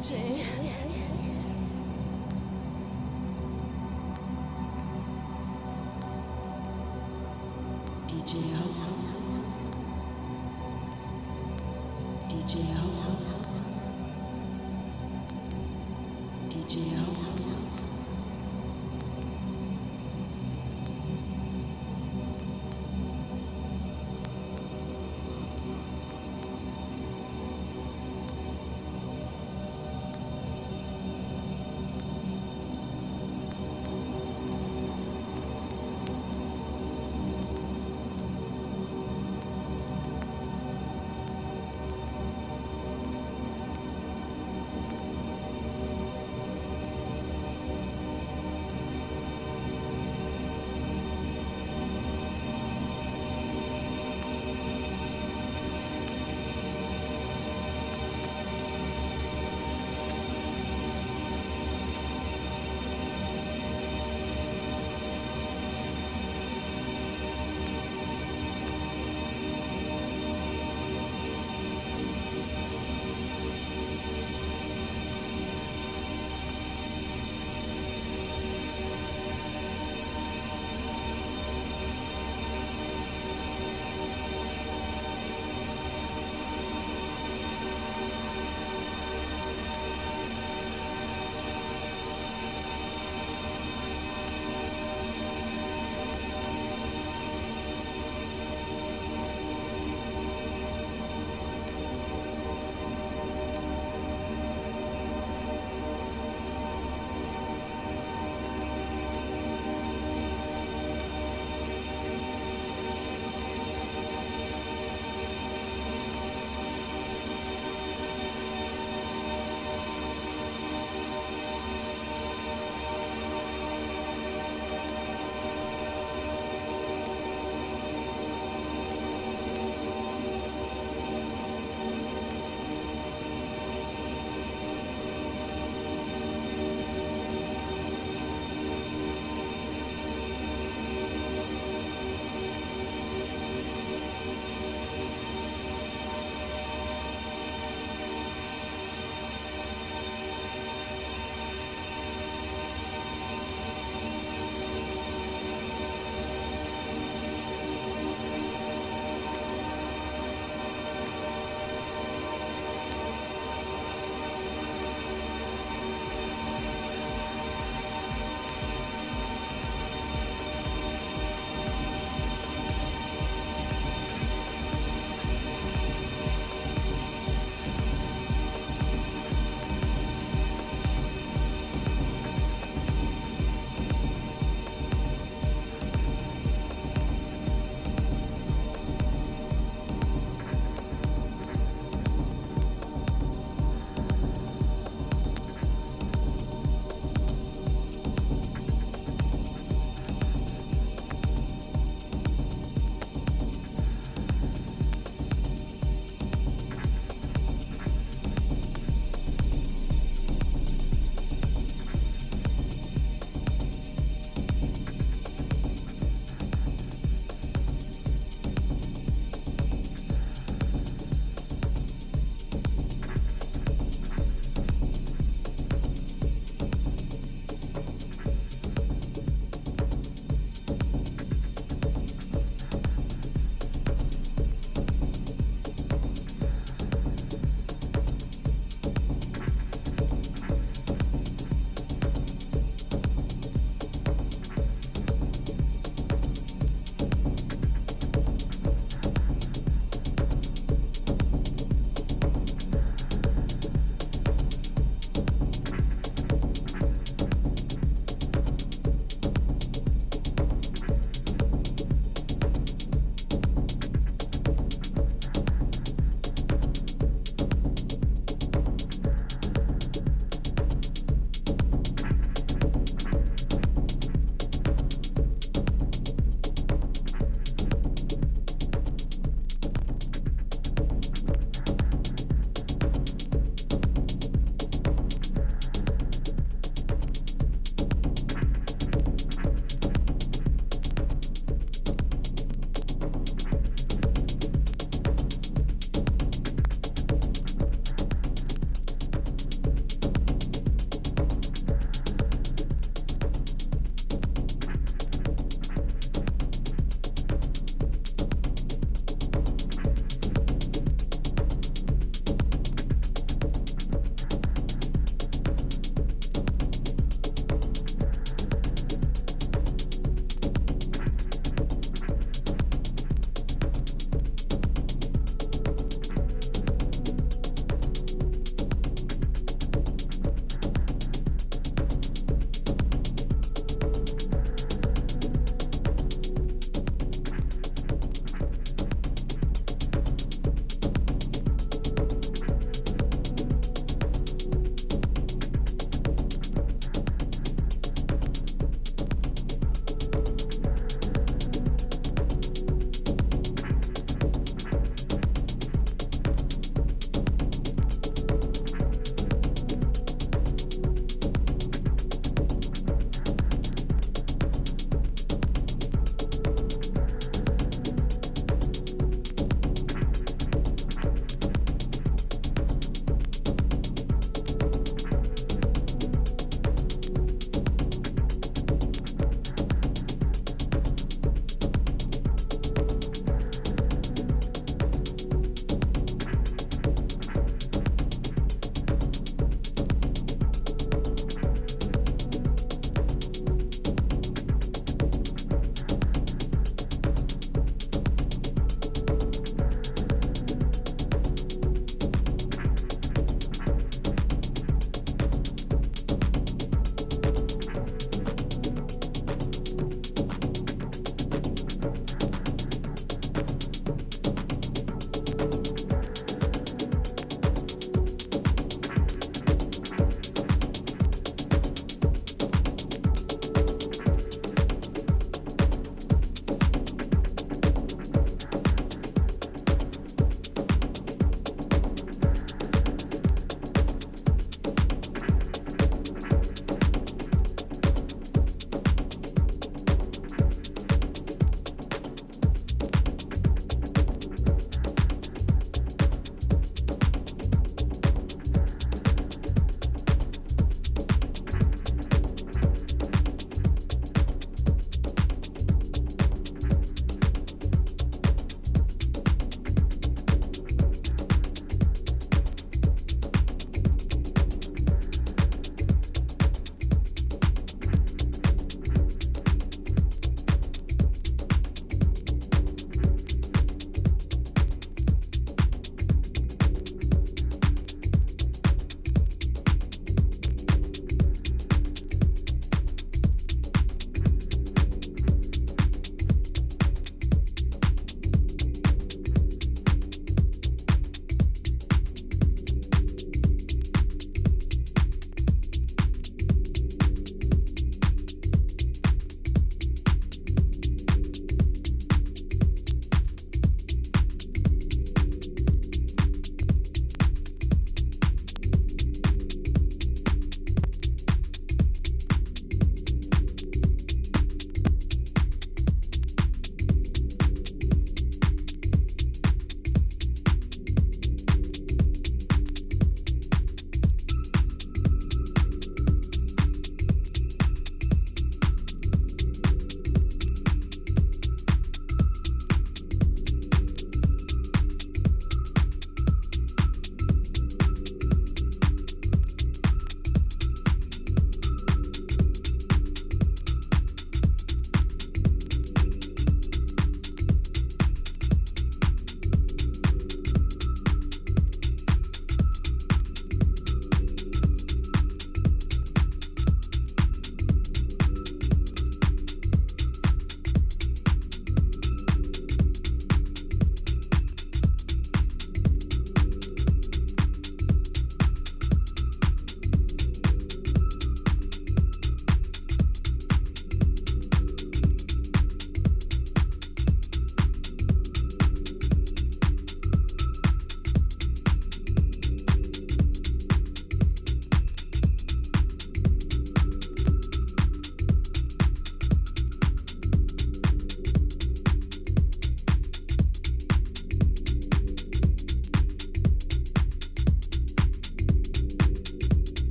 DJ。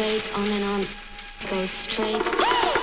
straight on and on. Go straight.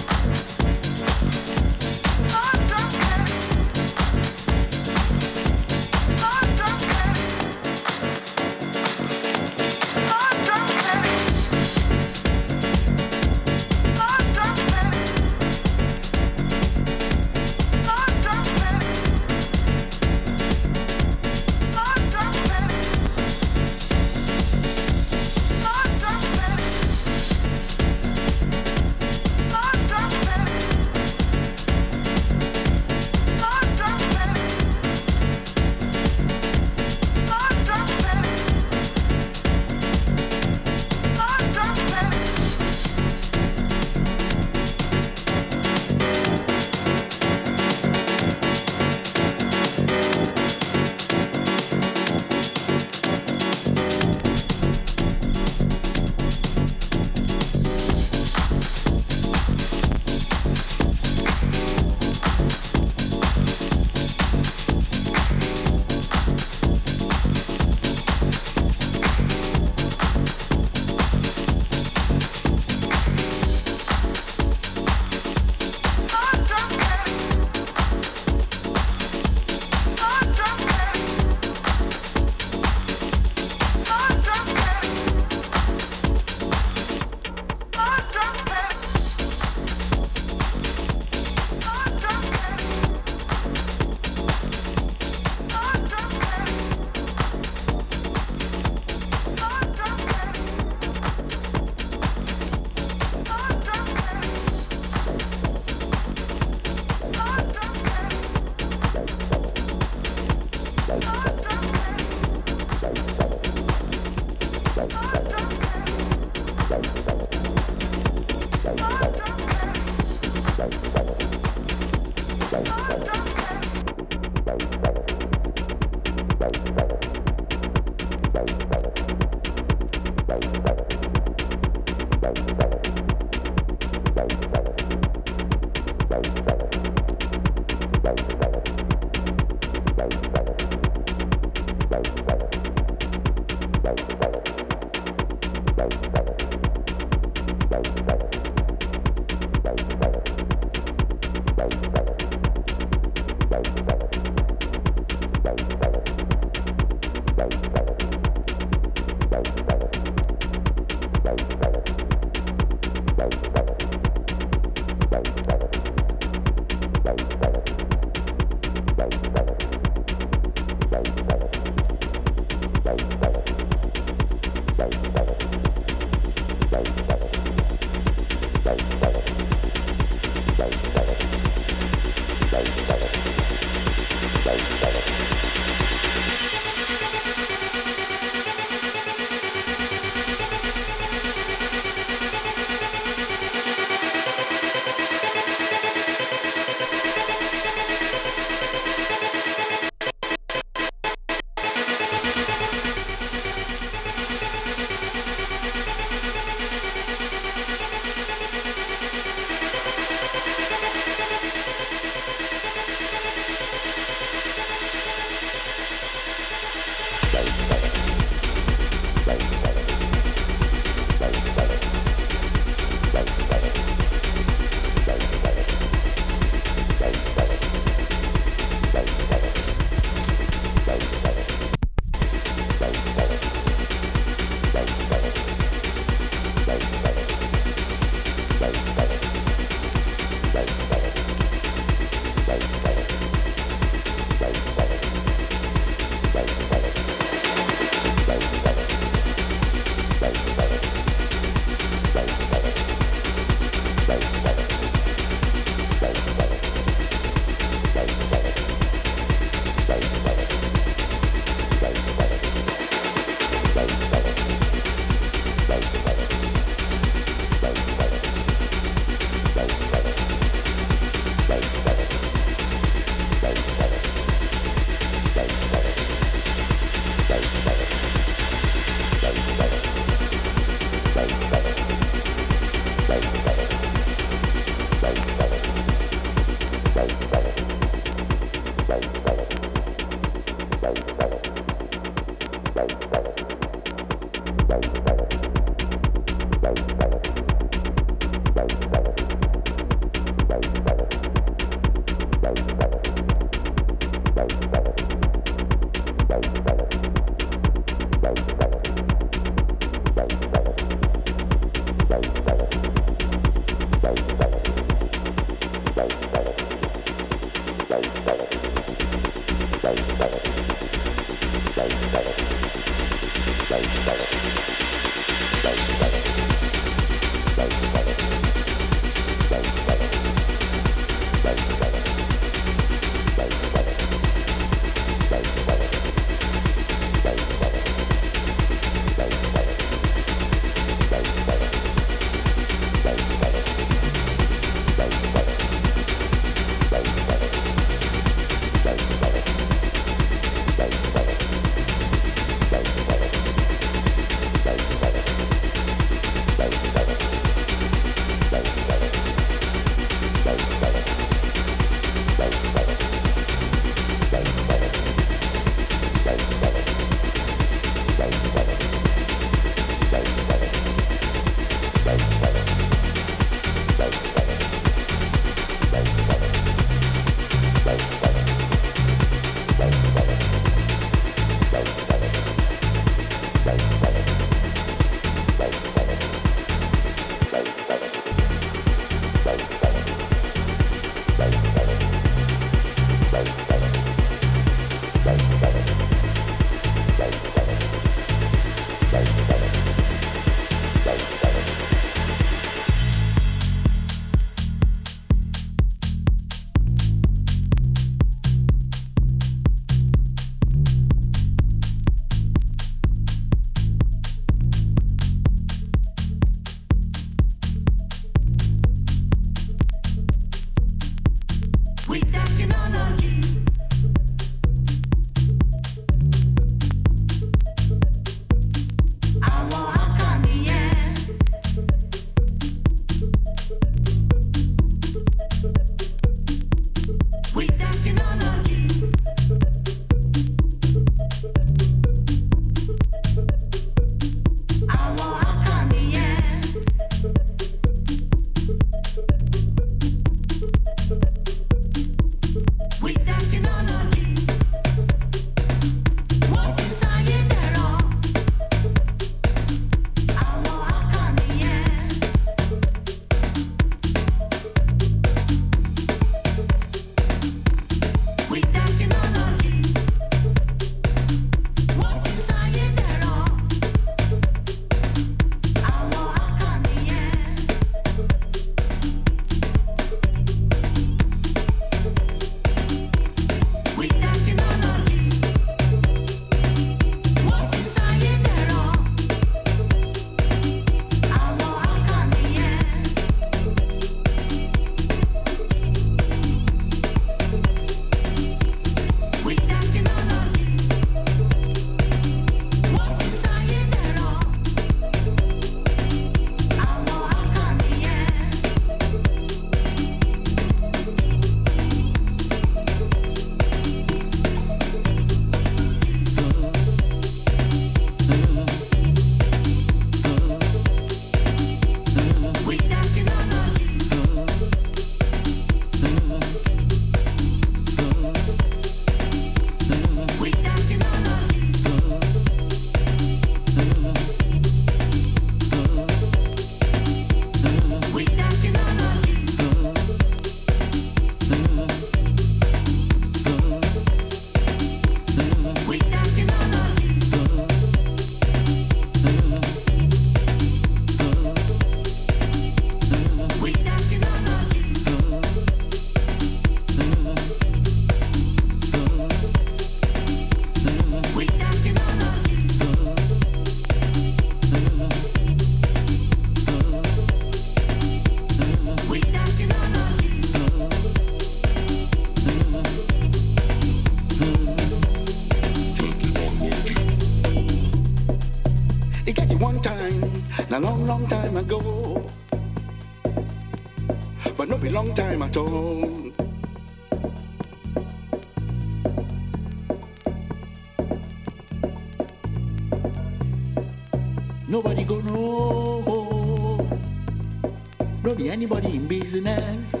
anybody in business.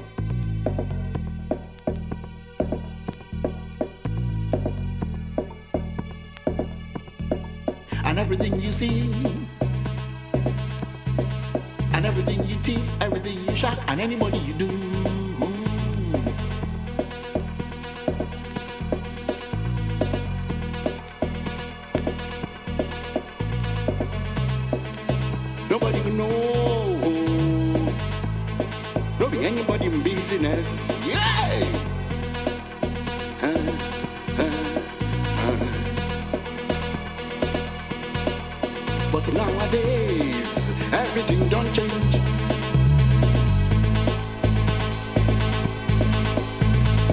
But nowadays, everything don't change.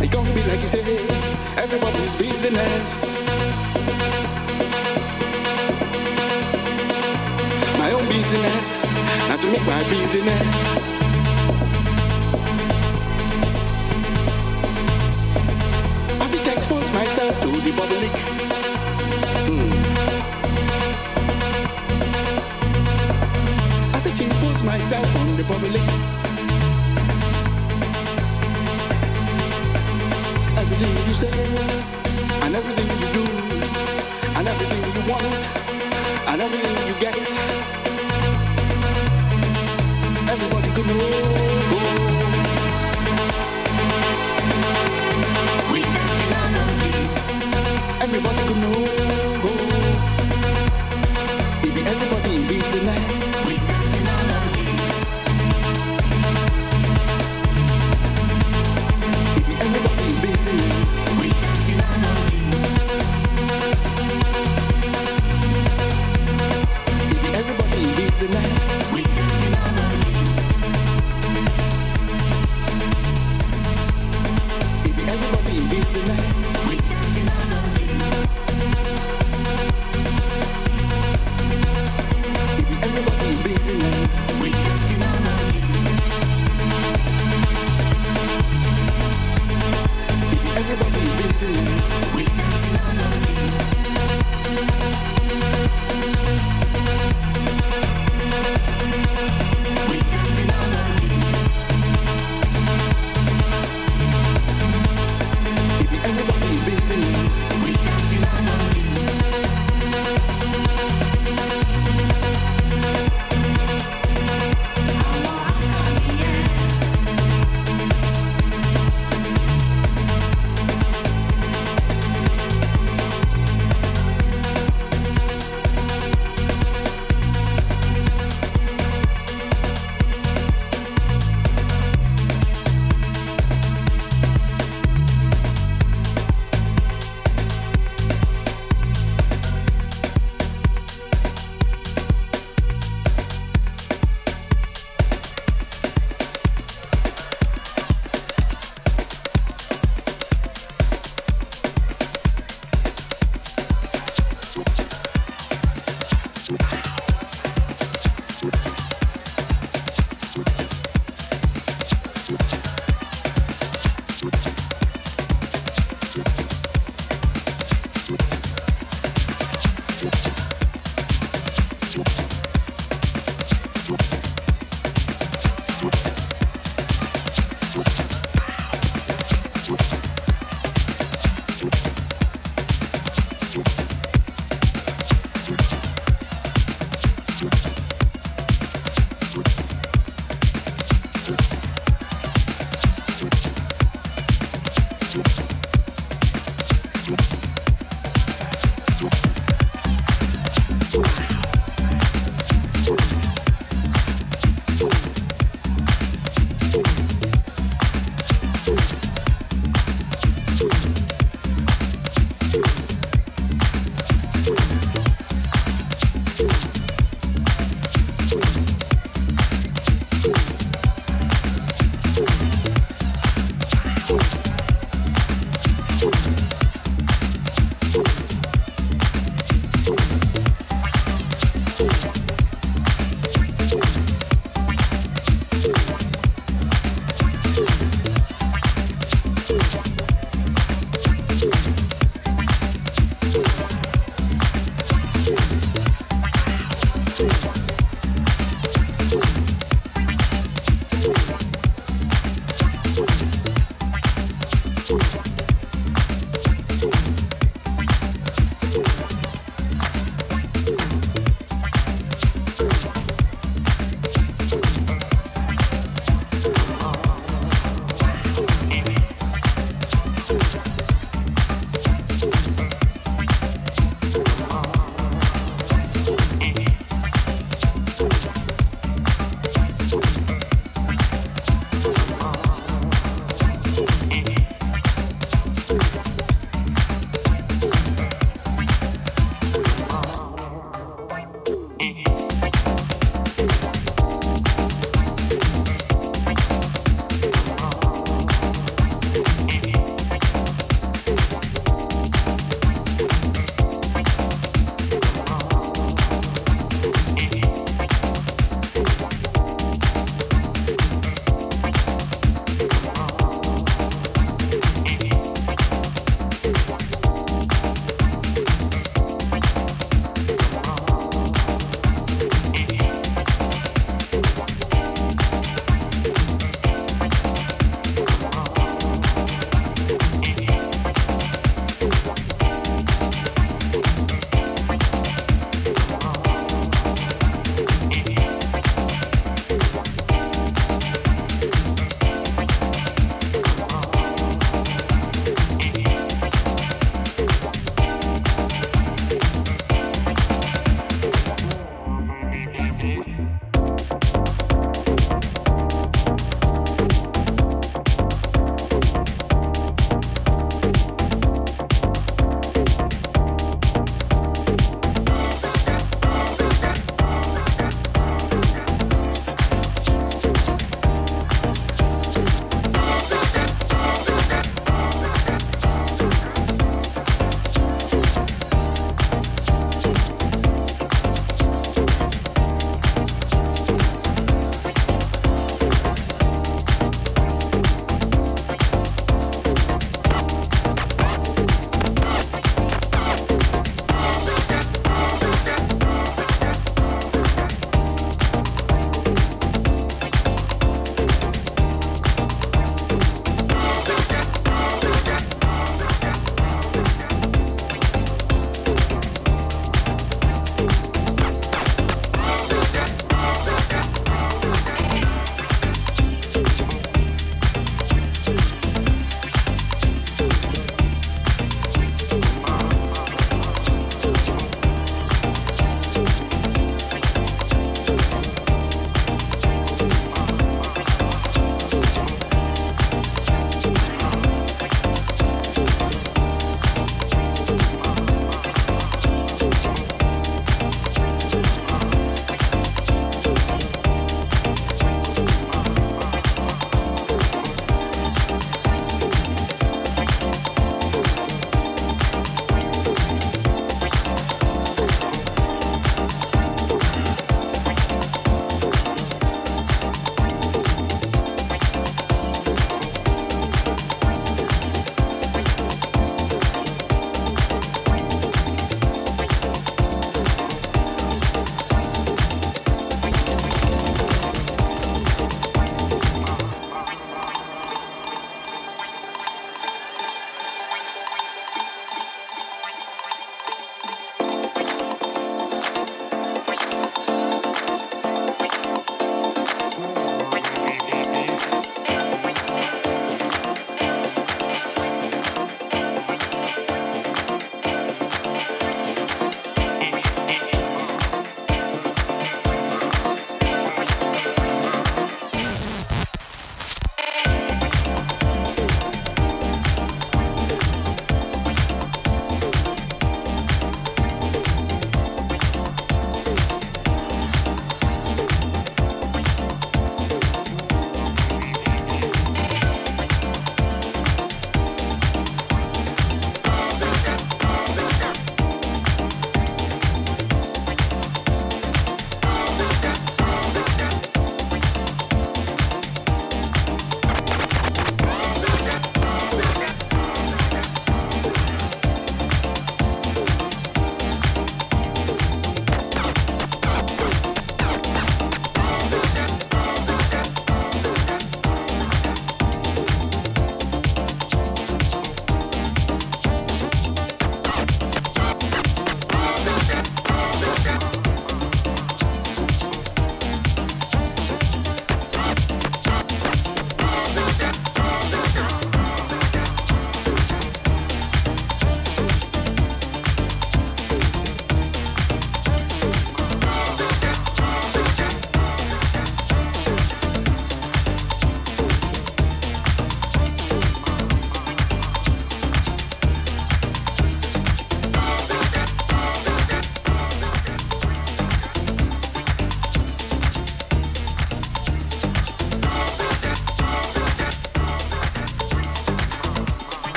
It can't be like you say, everybody's business. My own business, not to make my business. formulate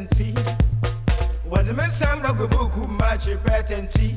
patenti wazimesanga gwe bukumba kipatenti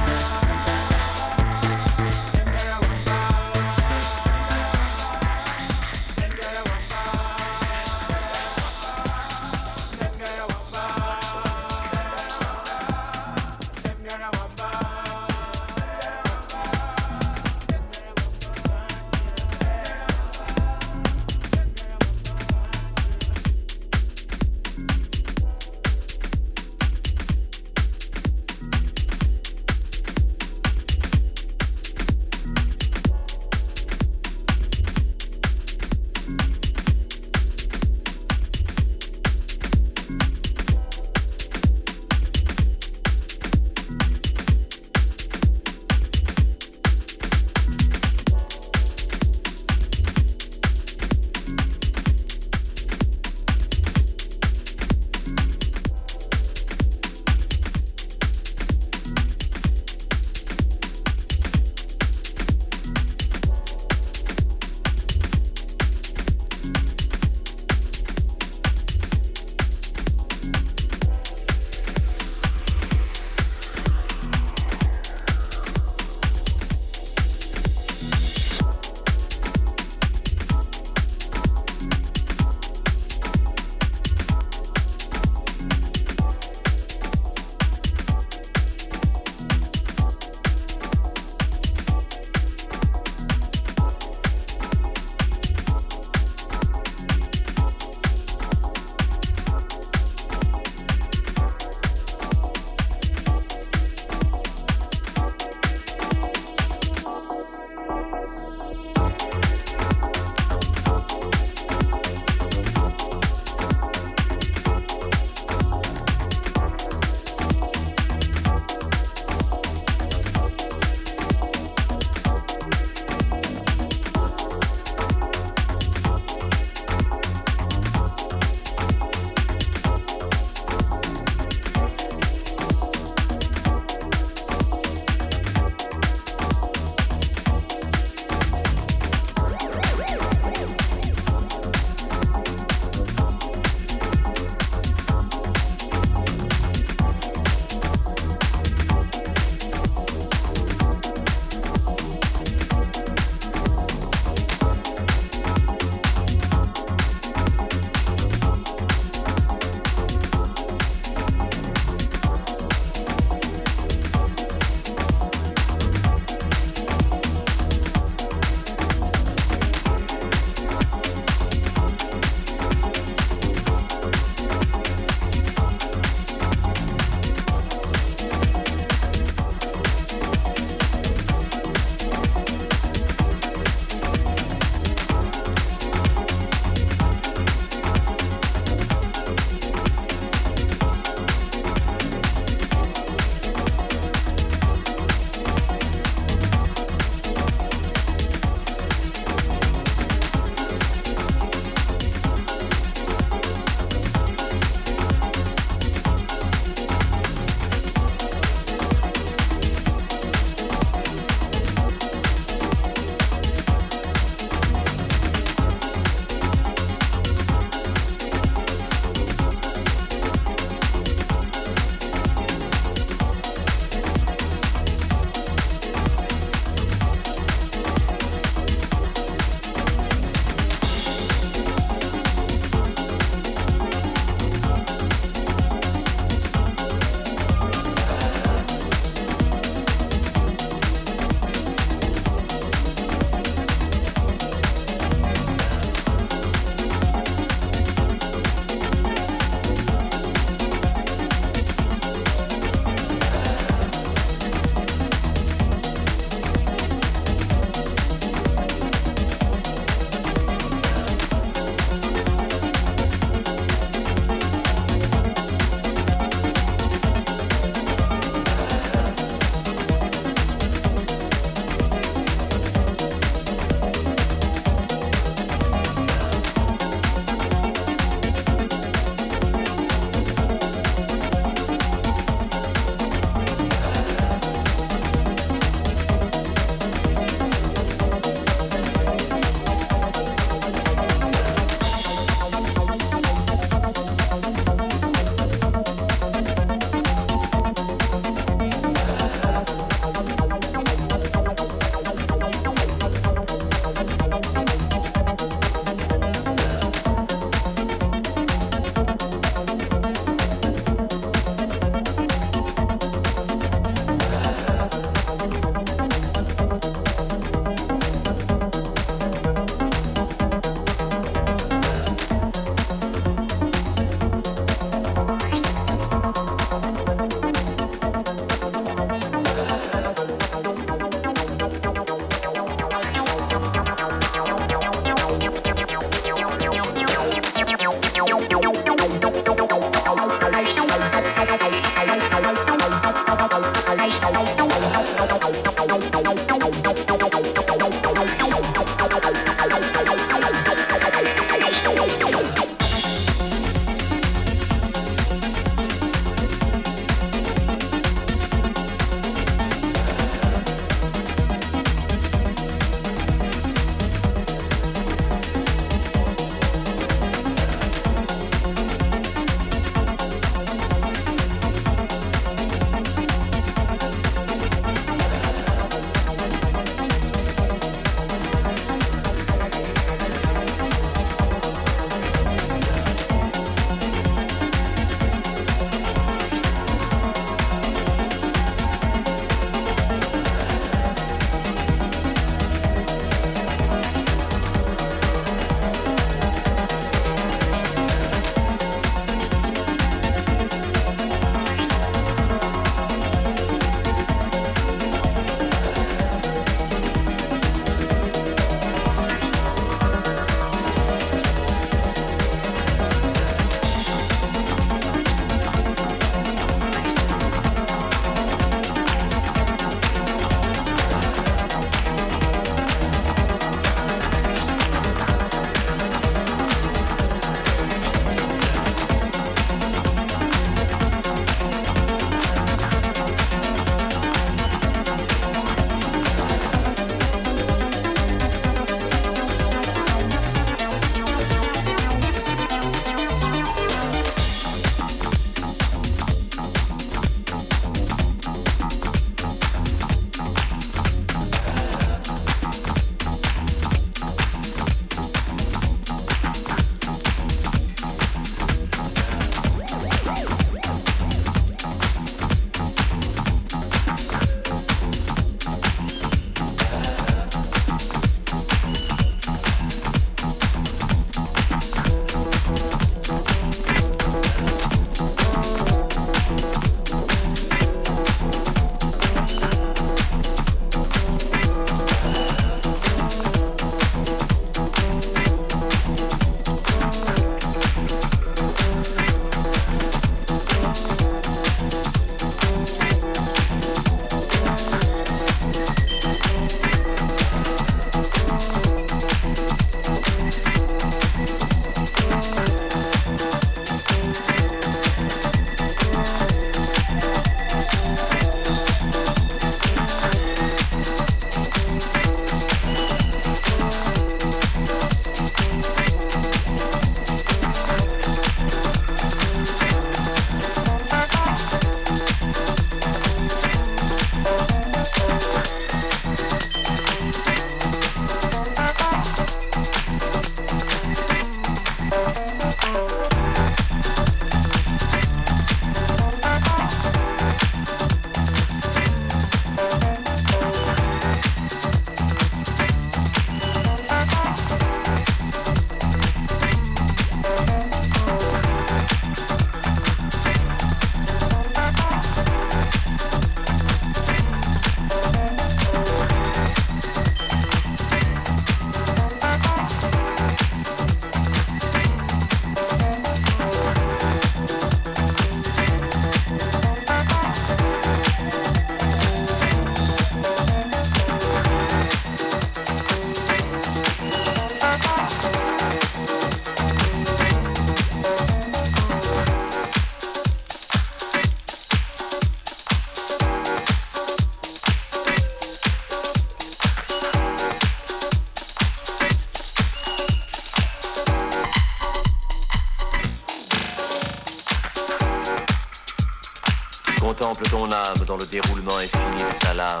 ton âme dans le déroulement infini de sa lame.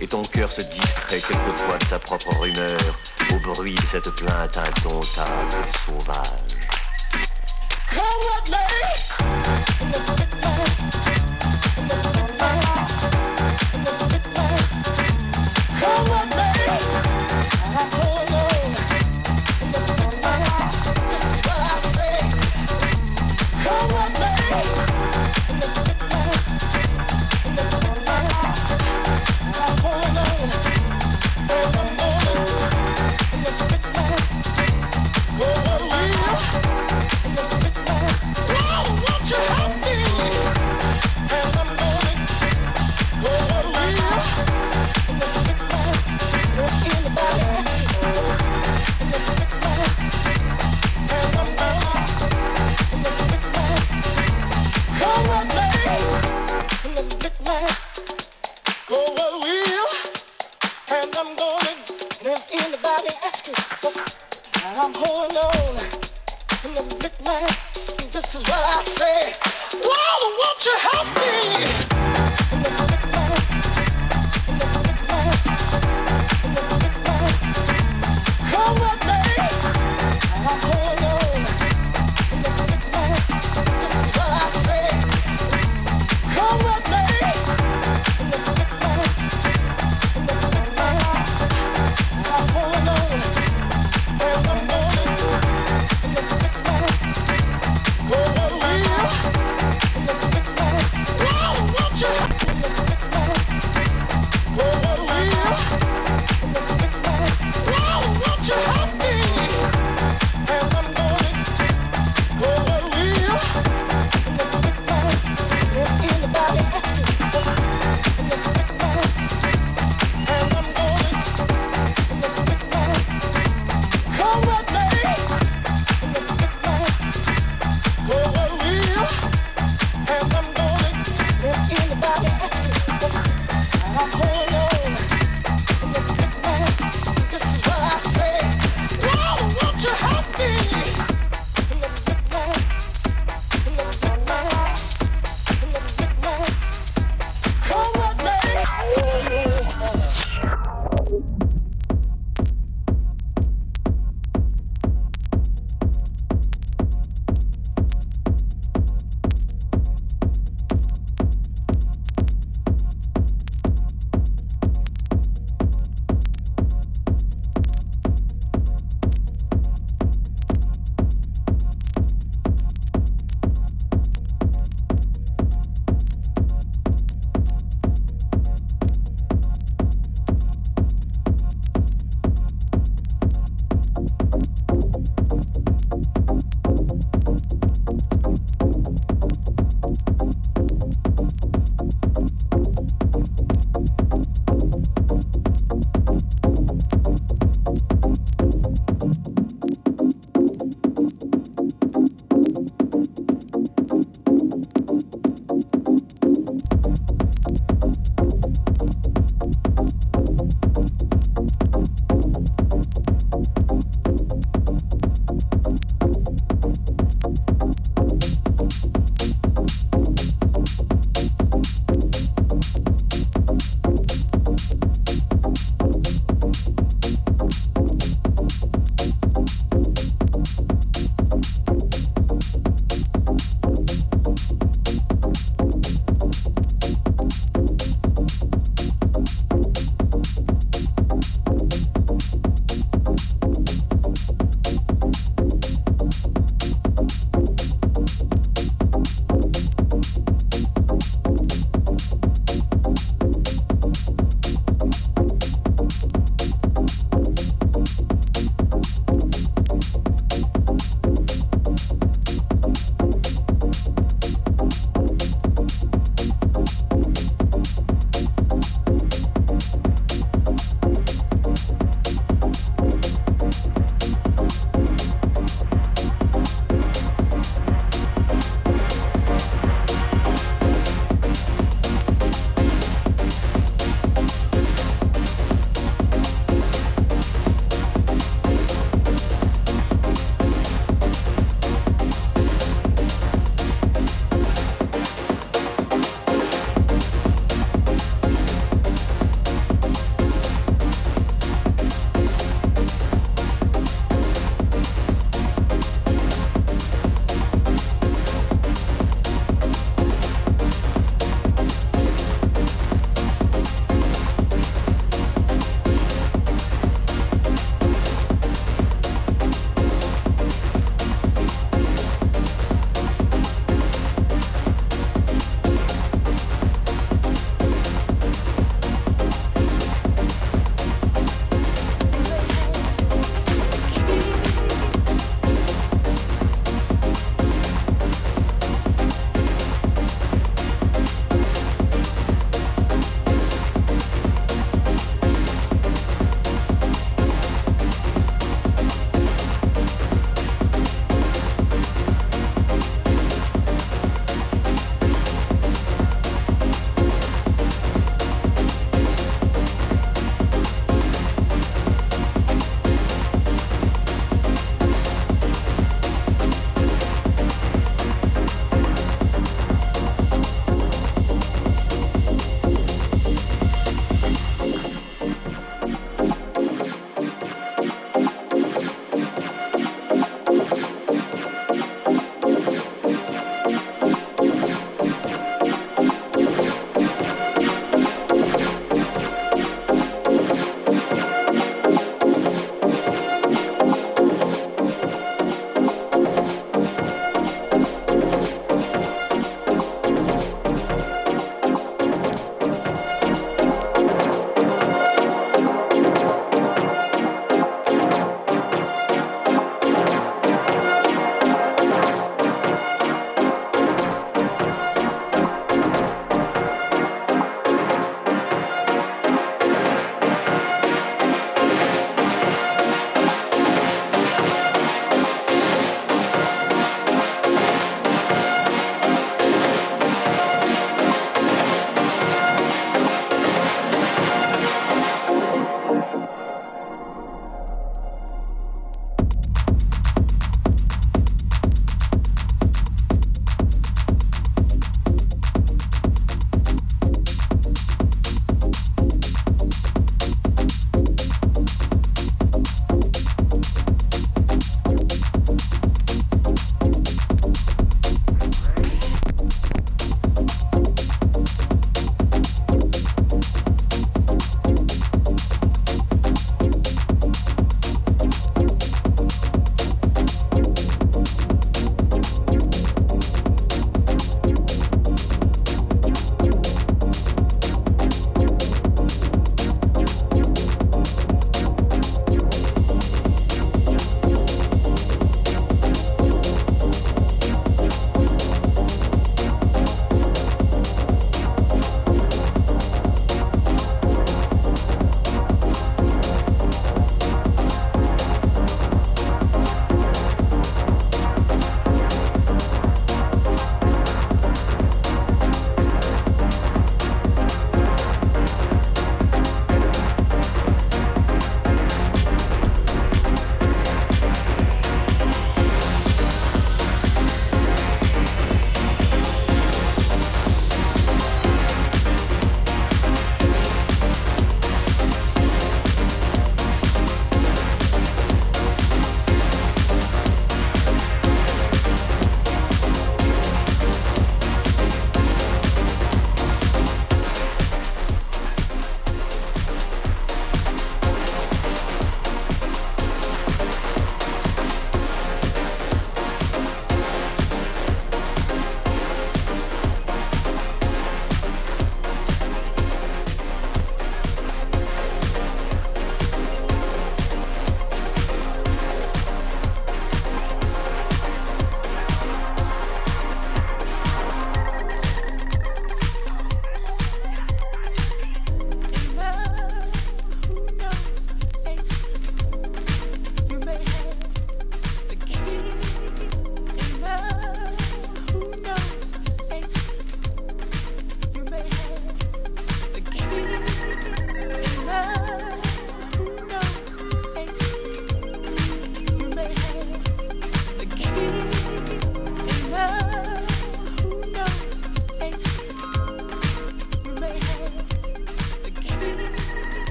Et ton cœur se distrait quelquefois de sa propre rumeur au bruit de cette plainte indomptable et sauvage.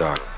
In